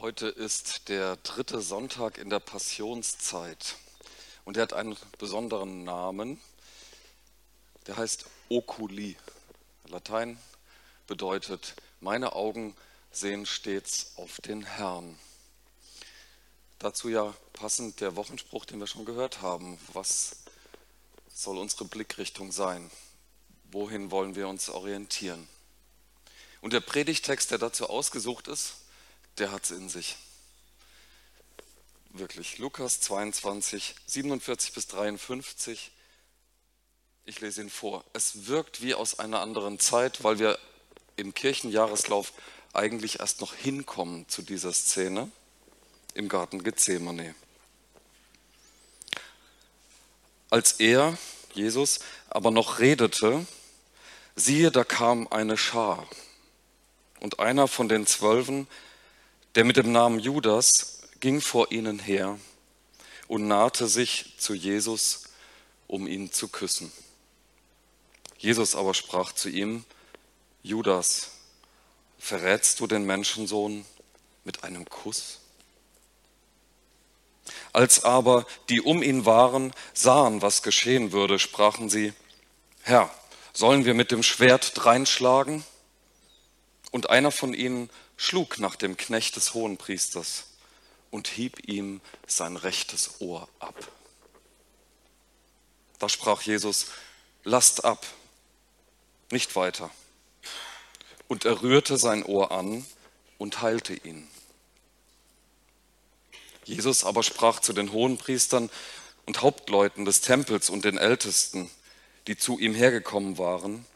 Heute ist der dritte Sonntag in der Passionszeit und er hat einen besonderen Namen. Der heißt Oculi. Latein bedeutet, meine Augen sehen stets auf den Herrn. Dazu ja passend der Wochenspruch, den wir schon gehört haben. Was soll unsere Blickrichtung sein? Wohin wollen wir uns orientieren? Und der Predigtext, der dazu ausgesucht ist, der hat es in sich. Wirklich. Lukas 22, 47 bis 53. Ich lese ihn vor. Es wirkt wie aus einer anderen Zeit, weil wir im Kirchenjahreslauf eigentlich erst noch hinkommen zu dieser Szene im Garten Gethsemane. Als er, Jesus, aber noch redete, siehe, da kam eine Schar. Und einer von den Zwölfen, der mit dem Namen Judas ging vor ihnen her und nahte sich zu Jesus, um ihn zu küssen. Jesus aber sprach zu ihm, Judas, verrätst du den Menschensohn mit einem Kuss? Als aber die um ihn waren, sahen, was geschehen würde, sprachen sie, Herr, sollen wir mit dem Schwert dreinschlagen? Und einer von ihnen schlug nach dem Knecht des Hohenpriesters und hieb ihm sein rechtes Ohr ab. Da sprach Jesus, lasst ab, nicht weiter. Und er rührte sein Ohr an und heilte ihn. Jesus aber sprach zu den Hohenpriestern und Hauptleuten des Tempels und den Ältesten, die zu ihm hergekommen waren,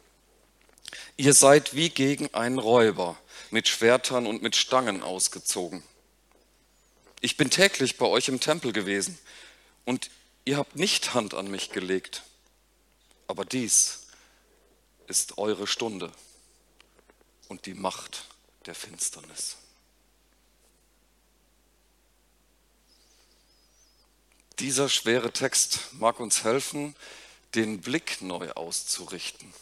ihr seid wie gegen einen Räuber mit Schwertern und mit Stangen ausgezogen. Ich bin täglich bei euch im Tempel gewesen und ihr habt nicht Hand an mich gelegt. Aber dies ist eure Stunde und die Macht der Finsternis. Dieser schwere Text mag uns helfen, den Blick neu auszurichten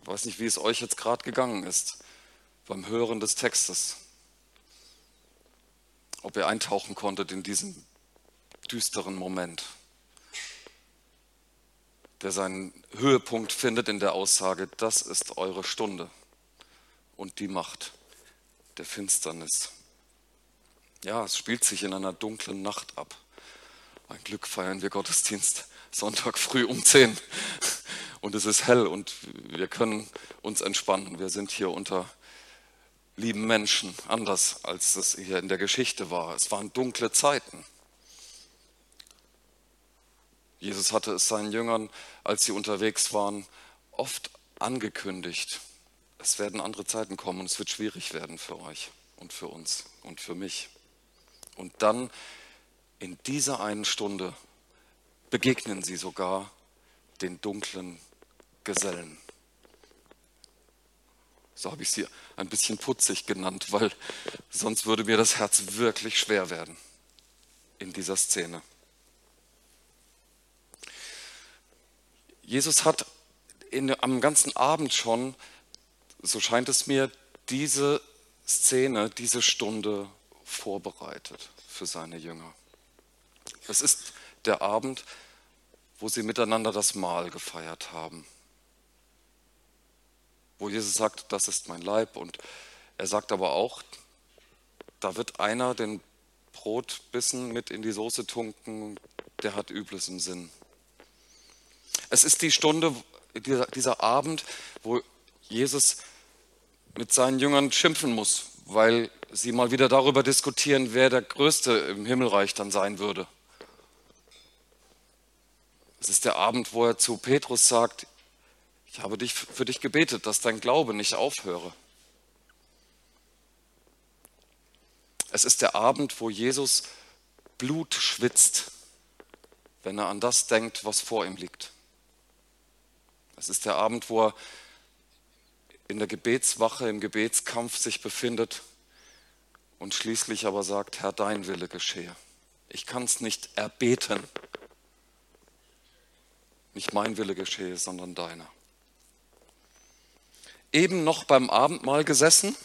ich weiß nicht, wie es euch jetzt gerade gegangen ist beim Hören des Textes. Ob ihr eintauchen konntet in diesen düsteren Moment, der seinen Höhepunkt findet in der Aussage, das ist eure Stunde und die Macht der Finsternis. Ja, es spielt sich in einer dunklen Nacht ab. Ein Glück feiern wir Gottesdienst Sonntag früh um 10 und es ist hell und wir können uns entspannen. Wir sind hier unter lieben Menschen, anders als es hier in der Geschichte war. Es waren dunkle Zeiten. Jesus hatte es seinen Jüngern, als sie unterwegs waren, oft angekündigt. Es werden andere Zeiten kommen und es wird schwierig werden für euch und für uns und für mich. Und dann in dieser einen Stunde begegnen sie sogar den dunklen Gesellen. So habe ich sie ein bisschen putzig genannt, weil sonst würde mir das Herz wirklich schwer werden in dieser Szene. Jesus hat in, am ganzen Abend schon, so scheint es mir, diese Szene, diese Stunde vorbereitet für seine Jünger. Es ist der Abend, wo sie miteinander das Mahl gefeiert haben wo Jesus sagt, das ist mein Leib. Und er sagt aber auch, da wird einer den Brotbissen mit in die Soße tunken, der hat Übles im Sinn. Es ist die Stunde, dieser, dieser Abend, wo Jesus mit seinen Jüngern schimpfen muss, weil sie mal wieder darüber diskutieren, wer der Größte im Himmelreich dann sein würde. Es ist der Abend, wo er zu Petrus sagt, ich habe dich, für dich gebetet, dass dein Glaube nicht aufhöre. Es ist der Abend, wo Jesus Blut schwitzt, wenn er an das denkt, was vor ihm liegt. Es ist der Abend, wo er in der Gebetswache, im Gebetskampf sich befindet und schließlich aber sagt, Herr, dein Wille geschehe. Ich kann es nicht erbeten. Nicht mein Wille geschehe, sondern deiner eben noch beim Abendmahl gesessen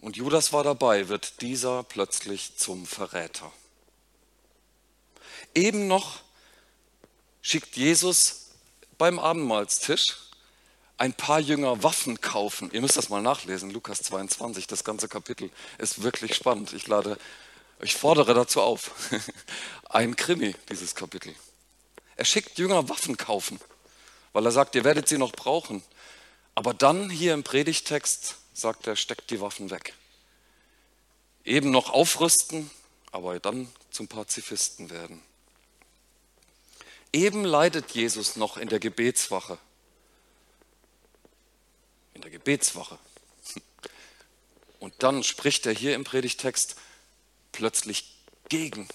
und Judas war dabei, wird dieser plötzlich zum Verräter. Eben noch schickt Jesus beim Abendmahlstisch ein paar Jünger Waffen kaufen. Ihr müsst das mal nachlesen, Lukas 22, das ganze Kapitel ist wirklich spannend. Ich lade, ich fordere dazu auf. Ein Krimi, dieses Kapitel. Er schickt Jünger Waffen kaufen, weil er sagt, ihr werdet sie noch brauchen. Aber dann hier im Predigtext sagt er, steckt die Waffen weg. Eben noch aufrüsten, aber dann zum Pazifisten werden. Eben leidet Jesus noch in der Gebetswache. In der Gebetswache. Und dann spricht er hier im Predigtext plötzlich gegen,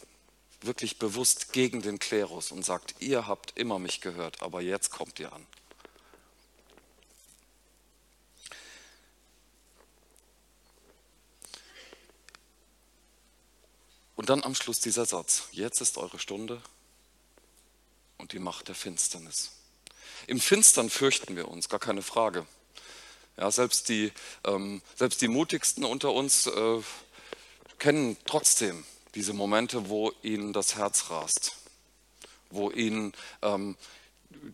wirklich bewusst gegen den Klerus und sagt, ihr habt immer mich gehört, aber jetzt kommt ihr an. Und dann am Schluss dieser Satz, jetzt ist eure Stunde und die Macht der Finsternis. Im Finstern fürchten wir uns, gar keine Frage. Ja, selbst, die, ähm, selbst die mutigsten unter uns äh, kennen trotzdem diese Momente, wo ihnen das Herz rast, wo ihnen ähm,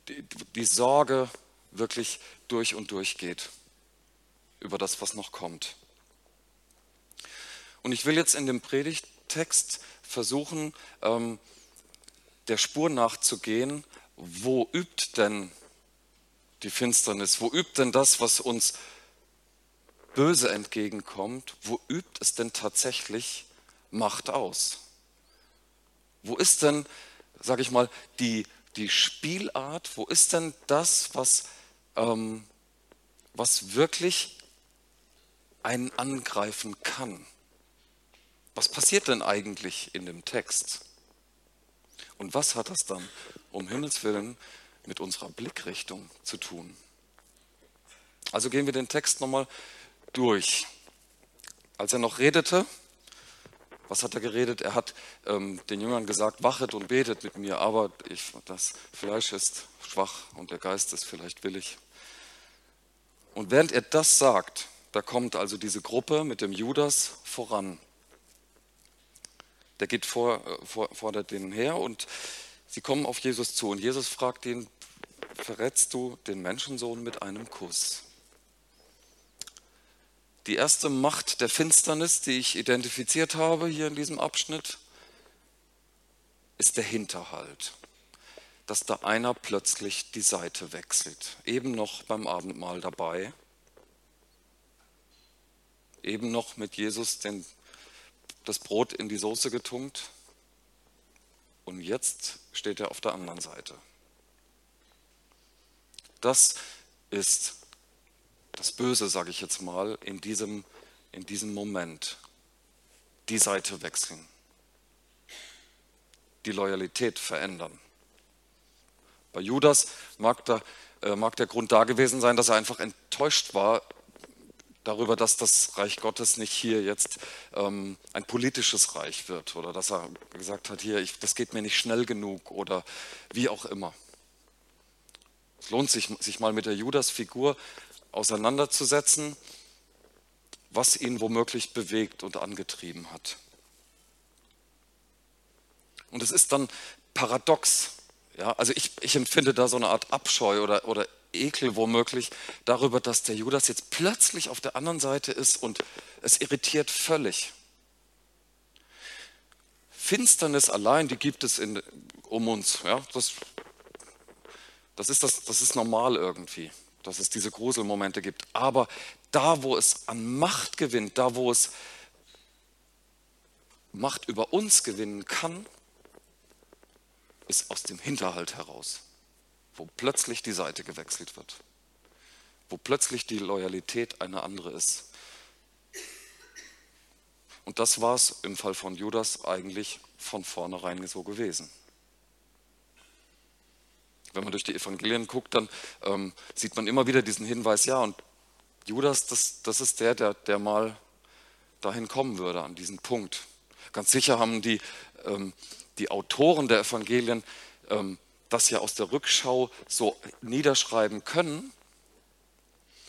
die, die Sorge wirklich durch und durch geht über das, was noch kommt. Und ich will jetzt in dem Predigt Text versuchen, ähm, der Spur nachzugehen, wo übt denn die Finsternis, wo übt denn das, was uns böse entgegenkommt, wo übt es denn tatsächlich Macht aus? Wo ist denn, sage ich mal, die, die Spielart, wo ist denn das, was, ähm, was wirklich einen angreifen kann? was passiert denn eigentlich in dem Text? Und was hat das dann um Himmels willen mit unserer Blickrichtung zu tun? Also gehen wir den Text nochmal durch. Als er noch redete, was hat er geredet? Er hat ähm, den Jüngern gesagt, wachet und betet mit mir, aber ich, das Fleisch ist schwach und der Geist ist vielleicht willig. Und während er das sagt, da kommt also diese Gruppe mit dem Judas voran der geht vor, äh, vor, fordert denen her und sie kommen auf Jesus zu. Und Jesus fragt ihn, verrätst du den Menschensohn mit einem Kuss? Die erste Macht der Finsternis, die ich identifiziert habe hier in diesem Abschnitt, ist der Hinterhalt. Dass da einer plötzlich die Seite wechselt. Eben noch beim Abendmahl dabei. Eben noch mit Jesus den das Brot in die Soße getunkt und jetzt steht er auf der anderen Seite. Das ist das Böse, sage ich jetzt mal, in diesem, in diesem Moment. Die Seite wechseln. Die Loyalität verändern. Bei Judas mag der, äh, mag der Grund da gewesen sein, dass er einfach enttäuscht war darüber, dass das Reich Gottes nicht hier jetzt ähm, ein politisches Reich wird oder dass er gesagt hat, hier, ich, das geht mir nicht schnell genug oder wie auch immer. Es lohnt sich, sich mal mit der Judas-Figur auseinanderzusetzen, was ihn womöglich bewegt und angetrieben hat. Und es ist dann paradox. Ja? Also ich, ich empfinde da so eine Art Abscheu oder, oder Ekel womöglich darüber, dass der Judas jetzt plötzlich auf der anderen Seite ist und es irritiert völlig. Finsternis allein, die gibt es in, um uns. Ja? Das, das, ist das, das ist normal irgendwie, dass es diese Gruselmomente gibt. Aber da, wo es an Macht gewinnt, da, wo es Macht über uns gewinnen kann, ist aus dem Hinterhalt heraus wo plötzlich die Seite gewechselt wird, wo plötzlich die Loyalität eine andere ist. Und das war es im Fall von Judas eigentlich von vornherein so gewesen. Wenn man durch die Evangelien guckt, dann ähm, sieht man immer wieder diesen Hinweis, ja, und Judas, das, das ist der, der, der mal dahin kommen würde, an diesen Punkt. Ganz sicher haben die, ähm, die Autoren der Evangelien ähm, das ja aus der Rückschau so niederschreiben können.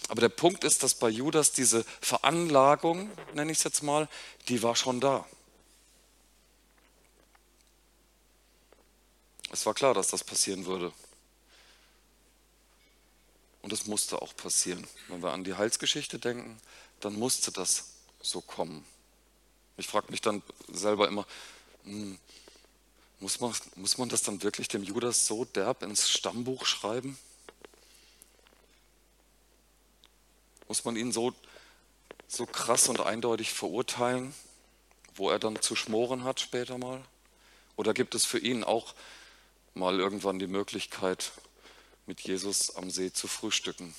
Aber der Punkt ist, dass bei Judas diese Veranlagung, nenne ich es jetzt mal, die war schon da. Es war klar, dass das passieren würde. Und es musste auch passieren. Wenn wir an die Heilsgeschichte denken, dann musste das so kommen. Ich frage mich dann selber immer, hm, muss, man, muss man das dann wirklich dem Judas so derb ins Stammbuch schreiben? Muss man ihn so, so krass und eindeutig verurteilen, wo er dann zu schmoren hat später mal? Oder gibt es für ihn auch mal irgendwann die Möglichkeit, mit Jesus am See zu frühstücken,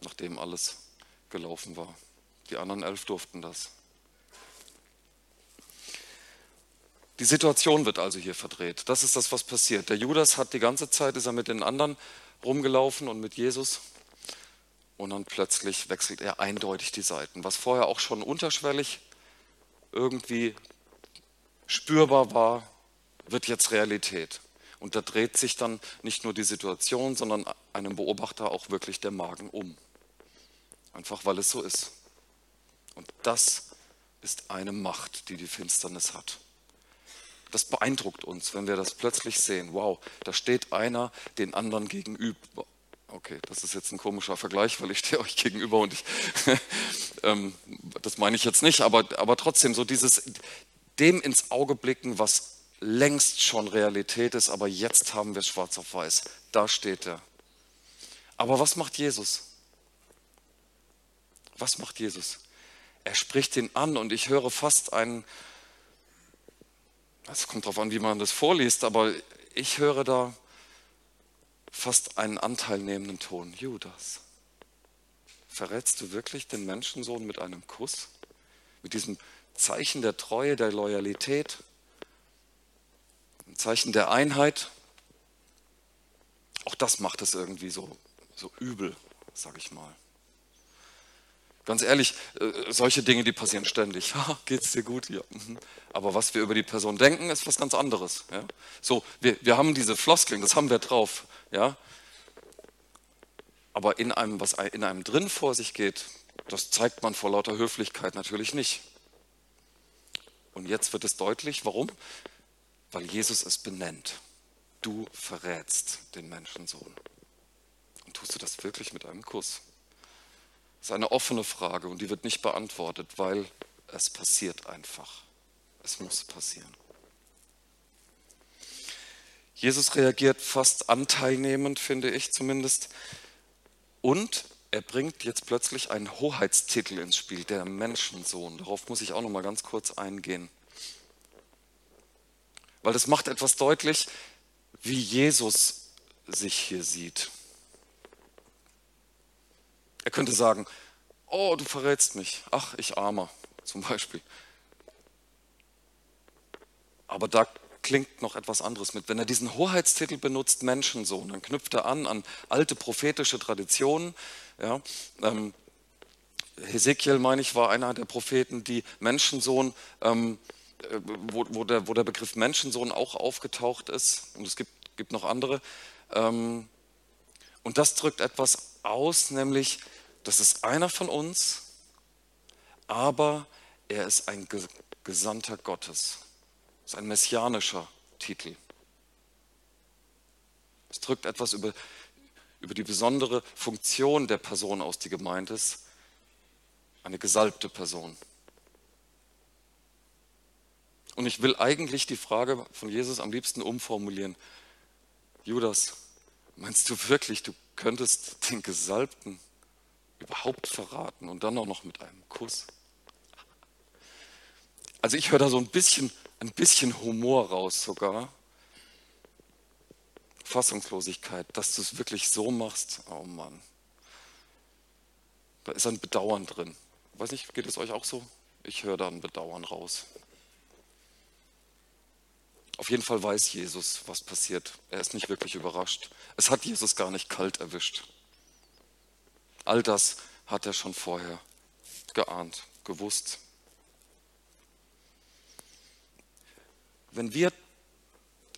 nachdem alles gelaufen war. Die anderen elf durften das. Die Situation wird also hier verdreht. Das ist das, was passiert. Der Judas hat die ganze Zeit, ist er mit den anderen rumgelaufen und mit Jesus. Und dann plötzlich wechselt er eindeutig die Seiten. Was vorher auch schon unterschwellig irgendwie spürbar war, wird jetzt Realität. Und da dreht sich dann nicht nur die Situation, sondern einem Beobachter auch wirklich der Magen um. Einfach weil es so ist. Und das ist eine Macht, die die Finsternis hat. Das beeindruckt uns, wenn wir das plötzlich sehen. Wow, da steht einer den anderen gegenüber. Okay, das ist jetzt ein komischer Vergleich, weil ich stehe euch gegenüber und ich, ähm, das meine ich jetzt nicht, aber, aber trotzdem so dieses, dem ins Auge blicken, was längst schon Realität ist, aber jetzt haben wir es schwarz auf weiß. Da steht er. Aber was macht Jesus? Was macht Jesus? Er spricht ihn an und ich höre fast einen, es kommt darauf an, wie man das vorliest, aber ich höre da fast einen anteilnehmenden Ton. Judas, verrätst du wirklich den Menschensohn mit einem Kuss? Mit diesem Zeichen der Treue, der Loyalität? Ein Zeichen der Einheit. Auch das macht es irgendwie so, so übel, sage ich mal. Ganz ehrlich, äh, solche Dinge, die passieren ständig. Geht es dir gut? Ja. Mhm. Aber was wir über die Person denken, ist was ganz anderes. Ja? So, wir, wir haben diese Floskeln, das haben wir drauf. Ja? Aber in einem, was in einem drin vor sich geht, das zeigt man vor lauter Höflichkeit natürlich nicht. Und jetzt wird es deutlich, warum? Weil Jesus es benennt. Du verrätst den Menschensohn. Und tust du das wirklich mit einem Kuss? Das ist eine offene Frage und die wird nicht beantwortet, weil es passiert einfach. Es muss passieren. Jesus reagiert fast anteilnehmend, finde ich zumindest. Und er bringt jetzt plötzlich einen Hoheitstitel ins Spiel, der Menschensohn. Darauf muss ich auch noch mal ganz kurz eingehen weil das macht etwas deutlich, wie Jesus sich hier sieht. Er könnte sagen, oh, du verrätst mich, ach, ich armer zum Beispiel. Aber da klingt noch etwas anderes mit. Wenn er diesen Hoheitstitel benutzt, Menschensohn, dann knüpft er an an alte prophetische Traditionen. Ja, ähm, Hesekiel, meine ich, war einer der Propheten, die Menschensohn ähm, äh, wo, wo, der, wo der Begriff Menschensohn auch aufgetaucht ist. Und es gibt, gibt noch andere. Ähm, und das drückt etwas aus, nämlich, das ist einer von uns, aber er ist ein Gesandter Gottes. Das ist ein messianischer Titel. Es drückt etwas über, über die besondere Funktion der Person aus, die gemeint ist. Eine gesalbte Person. Und ich will eigentlich die Frage von Jesus am liebsten umformulieren. Judas, meinst du wirklich, du könntest den Gesalbten überhaupt verraten und dann auch noch mit einem Kuss? Also ich höre da so ein bisschen, ein bisschen Humor raus sogar. Fassungslosigkeit, dass du es wirklich so machst. Oh Mann. Da ist ein Bedauern drin. Weiß nicht, geht es euch auch so? Ich höre da ein Bedauern raus. Auf jeden Fall weiß Jesus, was passiert. Er ist nicht wirklich überrascht. Es hat Jesus gar nicht kalt erwischt. All das hat er schon vorher geahnt, gewusst. Wenn wir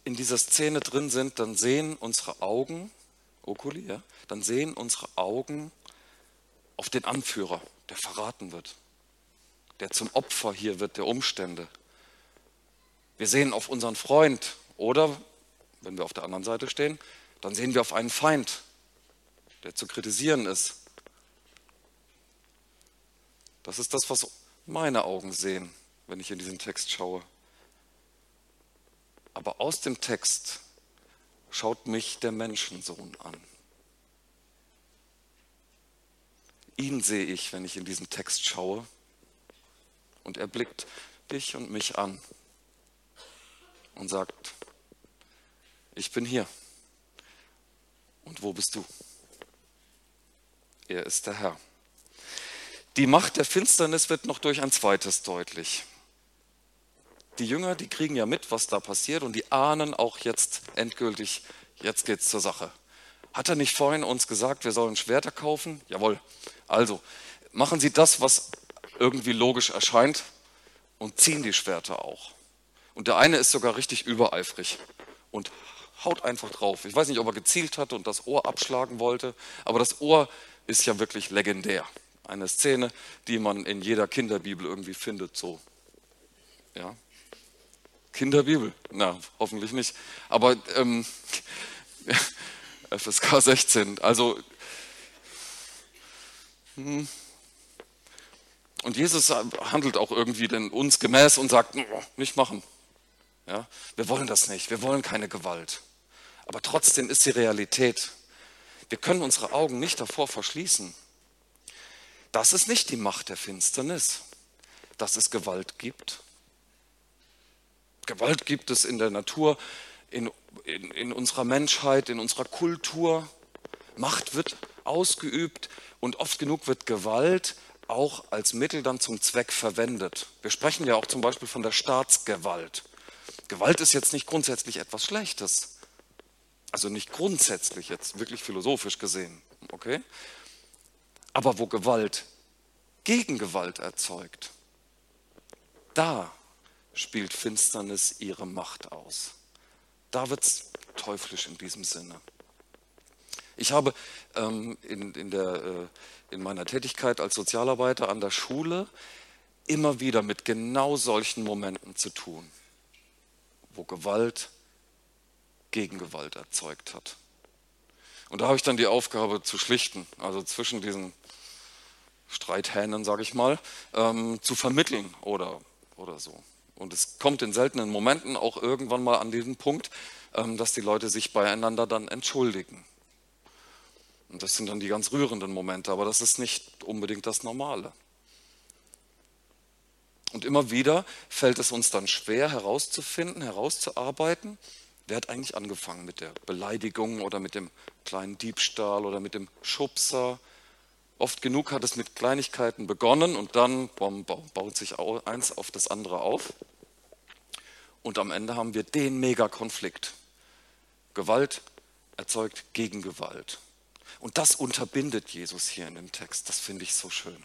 in dieser Szene drin sind, dann sehen unsere Augen, Okuli, ja, dann sehen unsere Augen auf den Anführer, der verraten wird, der zum Opfer hier wird der Umstände. Wir sehen auf unseren Freund oder, wenn wir auf der anderen Seite stehen, dann sehen wir auf einen Feind, der zu kritisieren ist. Das ist das, was meine Augen sehen, wenn ich in diesen Text schaue. Aber aus dem Text schaut mich der Menschensohn an. Ihn sehe ich, wenn ich in diesen Text schaue. Und er blickt dich und mich an und sagt, ich bin hier. Und wo bist du? Er ist der Herr. Die Macht der Finsternis wird noch durch ein zweites deutlich. Die Jünger, die kriegen ja mit, was da passiert und die ahnen auch jetzt endgültig, jetzt geht's zur Sache. Hat er nicht vorhin uns gesagt, wir sollen Schwerter kaufen? Jawohl. Also, machen Sie das, was irgendwie logisch erscheint und ziehen die Schwerter auch. Und der eine ist sogar richtig übereifrig und haut einfach drauf. Ich weiß nicht, ob er gezielt hatte und das Ohr abschlagen wollte, aber das Ohr ist ja wirklich legendär. Eine Szene, die man in jeder Kinderbibel irgendwie findet, so. Ja. Kinderbibel? Na, hoffentlich nicht. Aber ähm, FSK 16, also. Hm. Und Jesus handelt auch irgendwie denn uns gemäß und sagt, nicht machen. Ja, wir wollen das nicht, wir wollen keine Gewalt. Aber trotzdem ist die Realität. Wir können unsere Augen nicht davor verschließen. Das ist nicht die Macht der Finsternis, dass es Gewalt gibt. Gewalt gibt es in der Natur, in, in, in unserer Menschheit, in unserer Kultur. Macht wird ausgeübt und oft genug wird Gewalt auch als Mittel dann zum Zweck verwendet. Wir sprechen ja auch zum Beispiel von der Staatsgewalt. Gewalt ist jetzt nicht grundsätzlich etwas Schlechtes. Also nicht grundsätzlich jetzt, wirklich philosophisch gesehen. Okay? Aber wo Gewalt gegen Gewalt erzeugt, da spielt Finsternis ihre Macht aus. Da wird es teuflisch in diesem Sinne. Ich habe ähm, in, in, der, äh, in meiner Tätigkeit als Sozialarbeiter an der Schule immer wieder mit genau solchen Momenten zu tun wo Gewalt Gegengewalt erzeugt hat. Und da habe ich dann die Aufgabe zu schlichten, also zwischen diesen Streithähnen, sage ich mal, ähm, zu vermitteln oder, oder so. Und es kommt in seltenen Momenten auch irgendwann mal an diesen Punkt, ähm, dass die Leute sich beieinander dann entschuldigen. Und das sind dann die ganz rührenden Momente, aber das ist nicht unbedingt das Normale. Und immer wieder fällt es uns dann schwer herauszufinden, herauszuarbeiten, wer hat eigentlich angefangen mit der Beleidigung oder mit dem kleinen Diebstahl oder mit dem Schubser. Oft genug hat es mit Kleinigkeiten begonnen und dann bom, baut sich eins auf das andere auf. Und am Ende haben wir den Megakonflikt. Gewalt erzeugt Gegengewalt. Und das unterbindet Jesus hier in dem Text. Das finde ich so schön.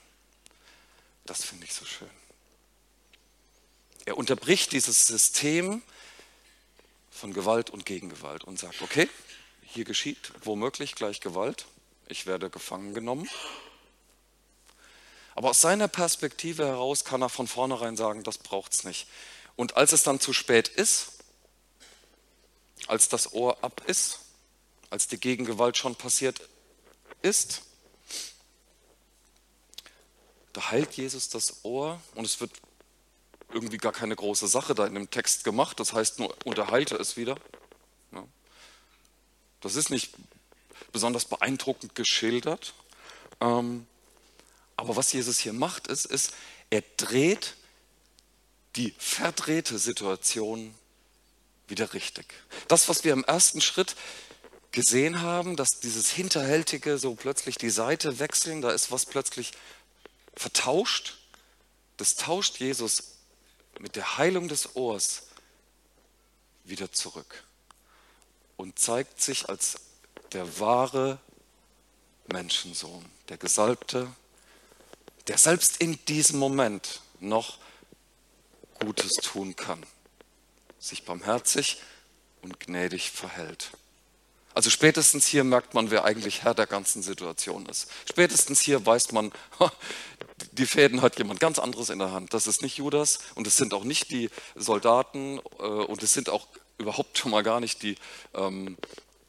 Das finde ich so schön. Er unterbricht dieses System von Gewalt und Gegengewalt und sagt, okay, hier geschieht womöglich gleich Gewalt, ich werde gefangen genommen. Aber aus seiner Perspektive heraus kann er von vornherein sagen, das braucht es nicht. Und als es dann zu spät ist, als das Ohr ab ist, als die Gegengewalt schon passiert ist, da heilt Jesus das Ohr und es wird irgendwie gar keine große Sache da in dem Text gemacht. Das heißt nur, unterhalte es wieder. Das ist nicht besonders beeindruckend geschildert. Ähm, aber was Jesus hier macht, ist, ist, er dreht die verdrehte Situation wieder richtig. Das, was wir im ersten Schritt gesehen haben, dass dieses Hinterhältige so plötzlich die Seite wechseln, da ist was plötzlich vertauscht, das tauscht Jesus mit der Heilung des Ohrs wieder zurück und zeigt sich als der wahre Menschensohn, der Gesalbte, der selbst in diesem Moment noch Gutes tun kann, sich barmherzig und gnädig verhält. Also spätestens hier merkt man, wer eigentlich Herr der ganzen Situation ist. Spätestens hier weiß man, die Fäden hat jemand ganz anderes in der Hand. Das ist nicht Judas und es sind auch nicht die Soldaten äh, und es sind auch überhaupt schon mal gar nicht die, ähm,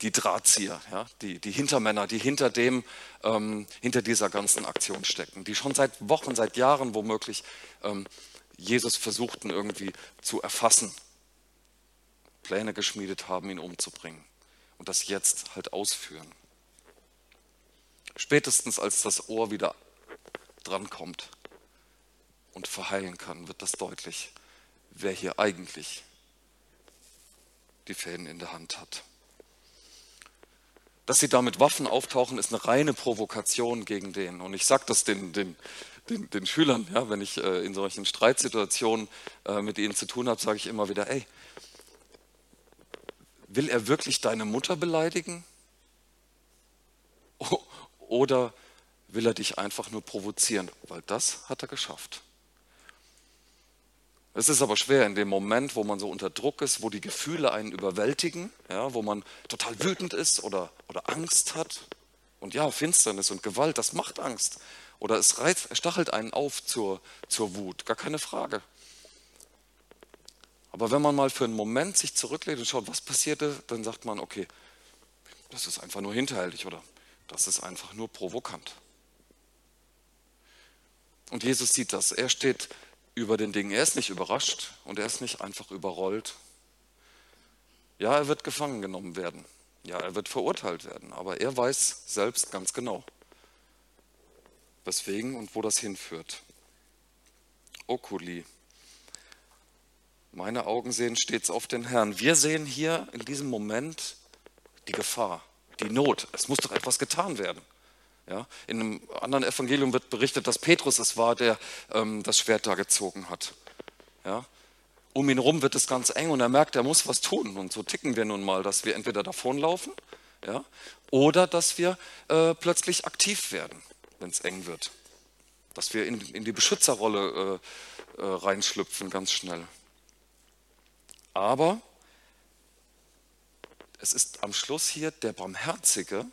die Drahtzieher, die, die Hintermänner, die hinter dem, ähm, hinter dieser ganzen Aktion stecken, die schon seit Wochen, seit Jahren womöglich ähm, Jesus versuchten irgendwie zu erfassen, Pläne geschmiedet haben, ihn umzubringen und das jetzt halt ausführen. Spätestens als das Ohr wieder drankommt und verheilen kann, wird das deutlich, wer hier eigentlich die Fäden in der Hand hat. Dass sie da mit Waffen auftauchen, ist eine reine Provokation gegen den. Und ich sage das den, den, den, den, Schülern, ja, wenn ich äh, in solchen Streitsituationen äh, mit ihnen zu tun habe, sage ich immer wieder, ey, will er wirklich deine Mutter beleidigen? Oder will er dich einfach nur provozieren? Weil das hat er geschafft. Es ist aber schwer in dem Moment, wo man so unter Druck ist, wo die Gefühle einen überwältigen, ja, wo man total wütend ist oder, oder Angst hat. Und ja, Finsternis und Gewalt, das macht Angst. Oder es, reizt, stachelt einen auf zur, zur Wut, gar keine Frage. Aber wenn man mal für einen Moment sich zurücklegt und schaut, was passierte, dann sagt man, okay, das ist einfach nur hinterhältig oder das ist einfach nur provokant. Und Jesus sieht das. Er steht über den Dingen. Er ist nicht überrascht und er ist nicht einfach überrollt. Ja, er wird gefangen genommen werden. Ja, er wird verurteilt werden. Aber er weiß selbst ganz genau, weswegen und wo das hinführt. Okuli. Meine Augen sehen stets auf den Herrn. Wir sehen hier in diesem Moment die Gefahr, die Not. Es muss doch etwas getan werden. Ja, in einem anderen Evangelium wird berichtet, dass Petrus es war, der ähm, das Schwert da gezogen hat. Ja, um ihn herum wird es ganz eng und er merkt, er muss was tun. Und so ticken wir nun mal, dass wir entweder davonlaufen ja, oder dass wir äh, plötzlich aktiv werden, wenn es eng wird. Dass wir in, in die Beschützerrolle äh, äh, reinschlüpfen ganz schnell. Aber es ist am Schluss hier der Barmherzige,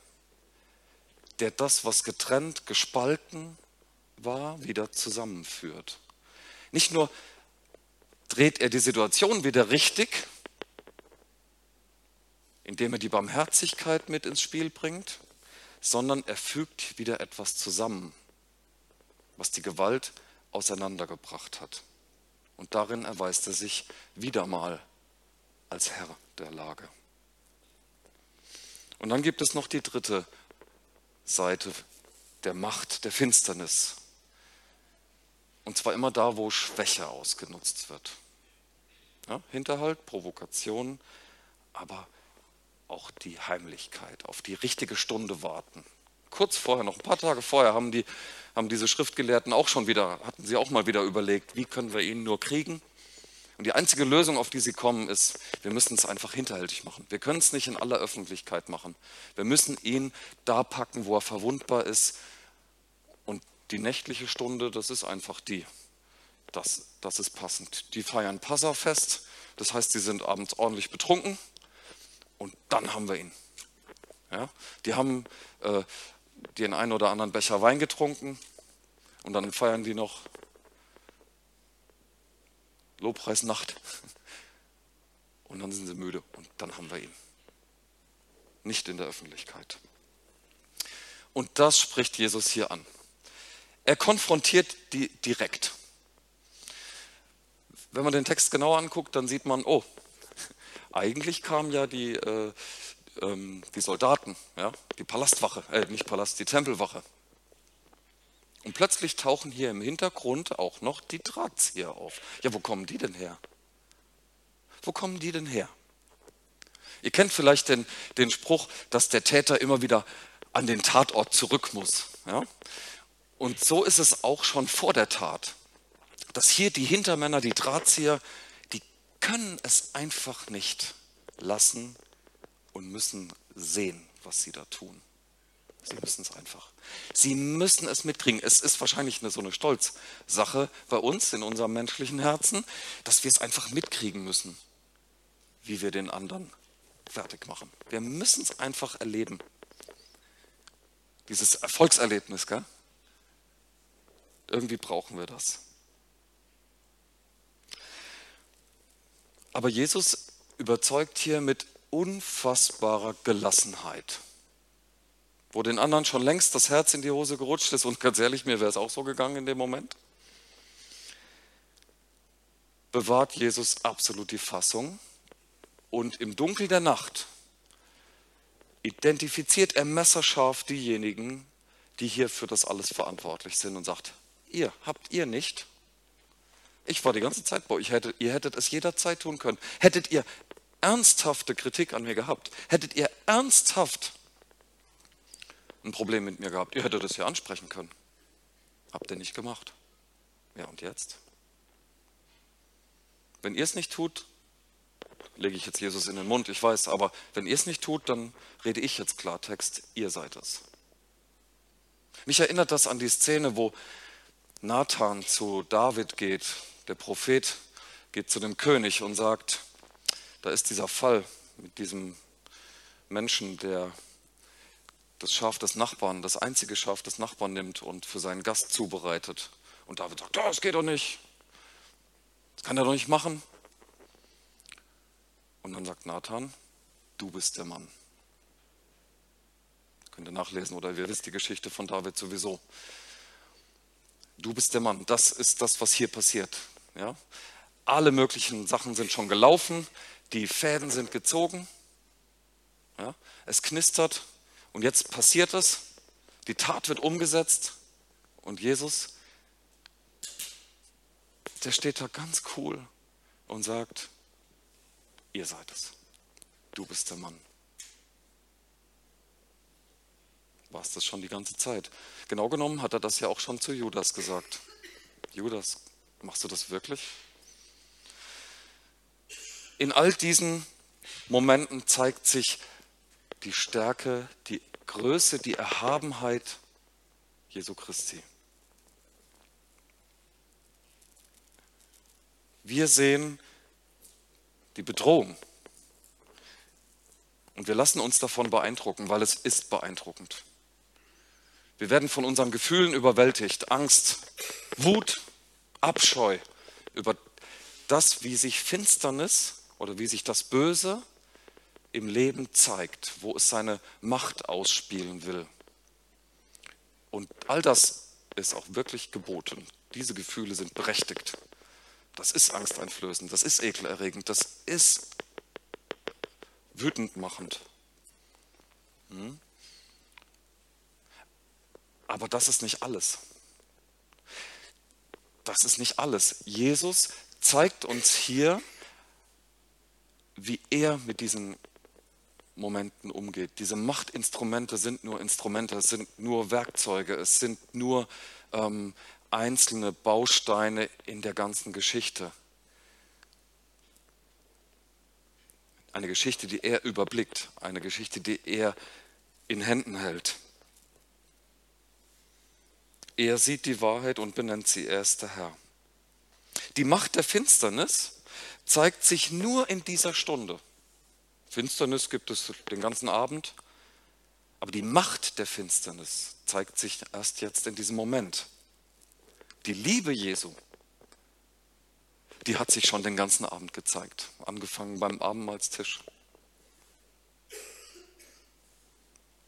der das, was getrennt, gespalten war, wieder zusammenführt. Nicht nur dreht er die Situation wieder richtig, indem er die Barmherzigkeit mit ins Spiel bringt, sondern er fügt wieder etwas zusammen, was die Gewalt auseinandergebracht hat. Und darin erweist er sich wieder mal als Herr der Lage. Und dann gibt es noch die dritte Seite der Macht der Finsternis. Und zwar immer da, wo Schwäche ausgenutzt wird. Ja, Hinterhalt, Provokation, aber auch die Heimlichkeit, auf die richtige Stunde warten. Kurz vorher, noch ein paar Tage vorher, haben, die, haben diese Schriftgelehrten auch schon wieder, hatten sie auch mal wieder überlegt, wie können wir ihn nur kriegen? Und die einzige Lösung, auf die sie kommen, ist, wir müssen es einfach hinterhältig machen. Wir können es nicht in aller Öffentlichkeit machen. Wir müssen ihn da packen, wo er verwundbar ist. Und die nächtliche Stunde, das ist einfach die. Das, das ist passend. Die feiern Passafest, das heißt, sie sind abends ordentlich betrunken und dann haben wir ihn. Ja? Die haben äh, den einen oder anderen Becher Wein getrunken und dann feiern die noch Lobpreisnacht. Und dann sind sie müde und dann haben wir ihn. Nicht in der Öffentlichkeit. Und das spricht Jesus hier an. Er konfrontiert die direkt. Wenn man den Text genau anguckt, dann sieht man, oh, eigentlich kamen ja die, äh, ähm, die Soldaten, ja, die Palastwache, äh, nicht Palast, die Tempelwache. Und plötzlich tauchen hier im Hintergrund auch noch die Drahtzieher auf. Ja, wo kommen die denn her? Wo kommen die denn her? Ihr kennt vielleicht den, den Spruch, dass der Täter immer wieder an den Tatort zurück muss. Ja? Und so ist es auch schon vor der Tat. Dass hier die Hintermänner, die Drahtzieher, die können es einfach nicht lassen und müssen sehen, was sie da tun. Sie müssen es einfach. Sie müssen es mitkriegen. Es ist wahrscheinlich eine, so eine Stolzsache bei uns in unserem menschlichen Herzen, dass wir es einfach mitkriegen müssen, wie wir den anderen schlagfertig machen. Wir müssen es einfach erleben. Dieses Erfolgserlebnis, gell? Irgendwie brauchen wir das. Aber Jesus überzeugt hier mit unfassbarer Gelassenheit. Wo den anderen schon längst das Herz in die Hose gerutscht ist, und ganz ehrlich, mir wäre es auch so gegangen in dem Moment, bewahrt Jesus absolut die Fassung und im Dunkel der Nacht identifiziert er messerscharf diejenigen, die hier für das alles verantwortlich sind und sagt, ihr habt ihr nicht. Ich war die ganze Zeit bei euch, hättet, ihr hättet es jederzeit tun können. Hättet ihr ernsthafte Kritik an mir gehabt, hättet ihr ernsthaft ein Problem mit mir gehabt, ihr hättet es ja ansprechen können. Habt ihr nicht gemacht. Ja, und jetzt? Wenn ihr es nicht tut, lege ich jetzt Jesus in den Mund, ich weiß, aber wenn ihr es nicht tut, dann rede ich jetzt Klartext, ihr seid es. Mich erinnert das an die Szene, wo Nathan zu David geht, der Prophet geht zu dem König und sagt, da ist dieser Fall mit diesem Menschen, der das Schaf des Nachbarn, das einzige Schaf des Nachbarn nimmt und für seinen Gast zubereitet. Und David sagt, das geht doch nicht. Das kann er doch nicht machen. Und dann sagt Nathan, du bist der Mann. Könnt ihr nachlesen oder ihr wisst die Geschichte von David sowieso. Du bist der Mann. Das ist das, was hier passiert. Ja? Alle möglichen Sachen sind schon gelaufen, die Fäden sind gezogen, ja? es knistert und jetzt passiert es, die Tat wird umgesetzt und Jesus, der steht da ganz cool und sagt, Ihr seid es. Du bist der Mann. War es das schon die ganze Zeit? Genau genommen hat er das ja auch schon zu Judas gesagt. Judas, machst du das wirklich? In all diesen Momenten zeigt sich die Stärke, die Größe, die Erhabenheit Jesu Christi. Wir sehen die Bedrohung. Und wir lassen uns davon beeindrucken, weil es ist beeindruckend. Wir werden von unseren Gefühlen überwältigt, Angst, Wut, Abscheu über das, wie sich Finsternis oder wie sich das Böse im Leben zeigt, wo es seine Macht ausspielen will. Und all das ist auch wirklich geboten. Diese Gefühle sind berechtigt. Das ist angsteinflößend, das ist ekelerregend, das ist wütend machend. Hm? Aber das ist nicht alles. Das ist nicht alles. Jesus zeigt uns hier, wie er mit diesen Momenten umgeht. Diese Machtinstrumente sind nur Instrumente, es sind nur Werkzeuge, es sind nur ähm, einzelne Bausteine in der ganzen Geschichte. Eine Geschichte, die er überblickt, eine Geschichte, die er in Händen hält. Er sieht die Wahrheit und benennt sie, er ist der Herr. Die Macht der Finsternis zeigt sich nur in dieser Stunde. Finsternis gibt es den ganzen Abend, aber die Macht der Finsternis zeigt sich erst jetzt in diesem Moment. Die Liebe Jesu, die hat sich schon den ganzen Abend gezeigt, angefangen beim Abendmahlstisch,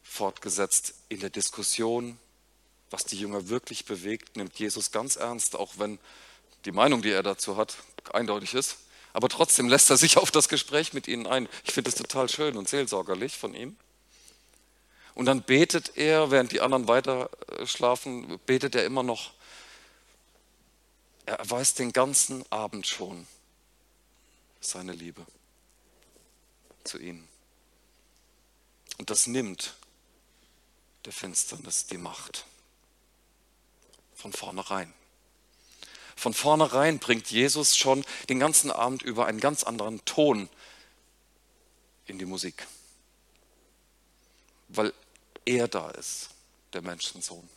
fortgesetzt in der Diskussion, was die Jünger wirklich bewegt, nimmt Jesus ganz ernst, auch wenn die Meinung, die er dazu hat, eindeutig ist. Aber trotzdem lässt er sich auf das Gespräch mit ihnen ein. Ich finde es total schön und seelsorgerlich von ihm. Und dann betet er, während die anderen weiter schlafen, betet er immer noch er weiß den ganzen Abend schon seine Liebe zu ihnen. Und das nimmt der Finsternis die Macht. Von vornherein. Von vornherein bringt Jesus schon den ganzen Abend über einen ganz anderen Ton in die Musik. Weil er da ist, der Menschensohn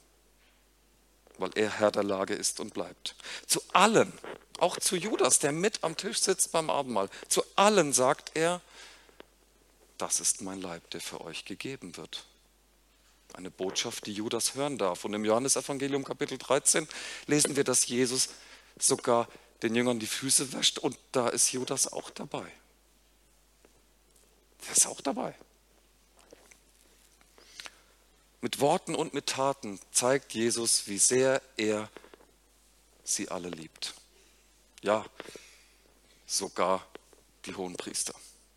weil er Herr der Lage ist und bleibt. Zu allen, auch zu Judas, der mit am Tisch sitzt beim Abendmahl, zu allen sagt er, das ist mein Leib, der für euch gegeben wird. Eine Botschaft, die Judas hören darf. Und im Johannesevangelium Kapitel 13 lesen wir, dass Jesus sogar den Jüngern die Füße wäscht und da ist Judas auch dabei. Der ist auch dabei. Mit Worten und mit Taten zeigt Jesus, wie sehr er sie alle liebt. Ja, sogar die Hohenpriester.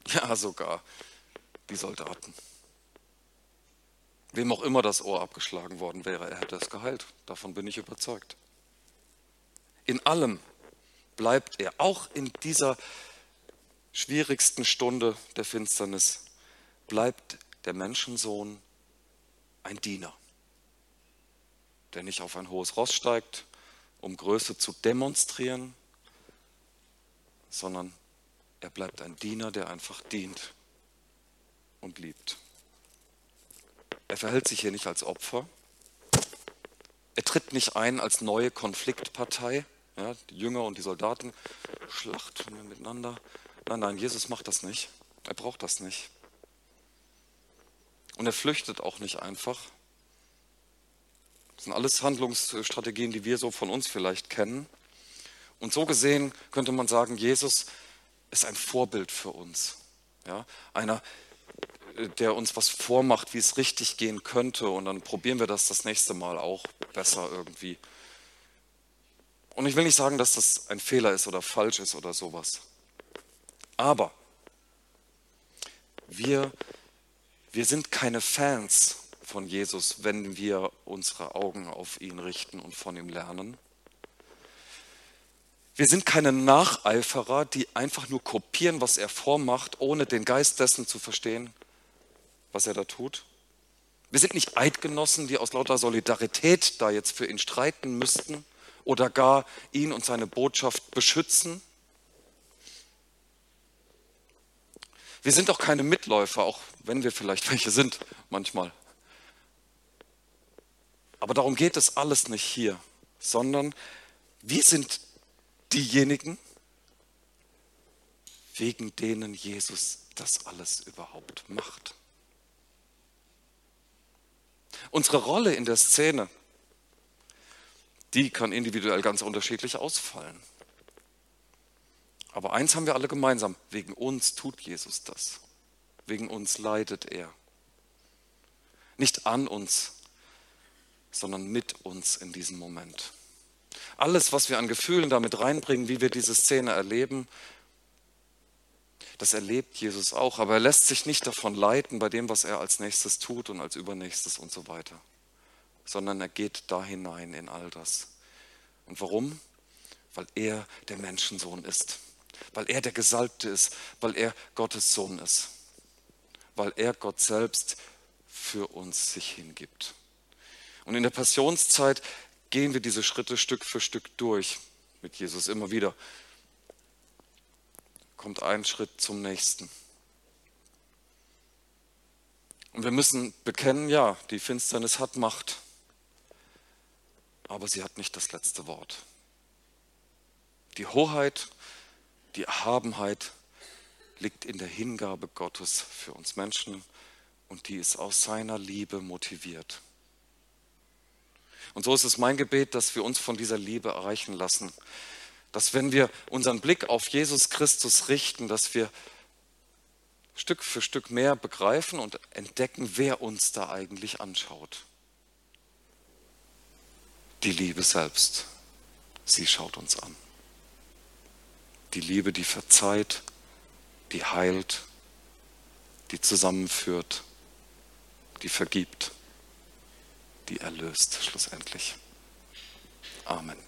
Ja, sogar die Soldaten. Wem auch immer das Ohr abgeschlagen worden wäre, er hätte es geheilt. Davon bin ich überzeugt. In allem bleibt er, auch in dieser schwierigsten Stunde der Finsternis, bleibt der Menschensohn ein Diener, der nicht auf ein hohes Ross steigt, um Größe zu demonstrieren, sondern er bleibt ein Diener, der einfach dient und liebt. Er verhält sich hier nicht als Opfer. Er tritt nicht ein als neue Konfliktpartei. Ja, die Jünger und die Soldaten schlachten miteinander. Nein, nein, Jesus macht das nicht. Er braucht das nicht. Und er flüchtet auch nicht einfach. Das sind alles Handlungsstrategien, die wir so von uns vielleicht kennen. Und so gesehen könnte man sagen, Jesus ist ein Vorbild für uns. Ja, einer, der uns was vormacht, wie es richtig gehen könnte. Und dann probieren wir das das nächste Mal auch besser irgendwie. Und ich will nicht sagen, dass das ein Fehler ist oder falsch ist oder sowas. Aber wir, wir sind keine Fans von Jesus, wenn wir unsere Augen auf ihn richten und von ihm lernen. Wir sind keine Nacheiferer, die einfach nur kopieren, was er vormacht, ohne den Geist dessen zu verstehen, was er da tut. Wir sind nicht Eidgenossen, die aus lauter Solidarität da jetzt für ihn streiten müssten oder gar ihn und seine Botschaft beschützen. Wir sind auch keine Mitläufer, auch wenn wir vielleicht welche sind manchmal. Aber darum geht es alles nicht hier, sondern wir sind diejenigen, wegen denen Jesus das alles überhaupt macht. Unsere Rolle in der Szene, die kann individuell ganz unterschiedlich ausfallen. Aber eins haben wir alle gemeinsam, wegen uns tut Jesus das. Wegen uns leidet er. Nicht an uns, sondern mit uns in diesem Moment. Alles, was wir an Gefühlen damit reinbringen, wie wir diese Szene erleben, das erlebt Jesus auch, aber er lässt sich nicht davon leiten bei dem, was er als nächstes tut und als übernächstes und so weiter, sondern er geht da hinein in all das. Und warum? Weil er der Menschensohn ist, weil er der Gesalbte ist, weil er Gottes Sohn ist, weil er Gott selbst für uns sich hingibt. Und in der Passionszeit gehen wir diese Schritte Stück für Stück durch mit Jesus immer wieder. Kommt ein Schritt zum nächsten. Und wir müssen bekennen, ja, die Finsternis hat Macht, aber sie hat nicht das letzte Wort. Die Hoheit, die Erhabenheit liegt in der Hingabe Gottes für uns Menschen und die ist aus seiner Liebe motiviert. Und so ist es mein Gebet, dass wir uns von dieser Liebe erreichen lassen. Dass wenn wir unseren Blick auf Jesus Christus richten, dass wir Stück für Stück mehr begreifen und entdecken, wer uns da eigentlich anschaut. Die Liebe selbst, sie schaut uns an. Die Liebe, die verzeiht, die heilt, die zusammenführt, die vergibt die erlöst schlussendlich. Amen.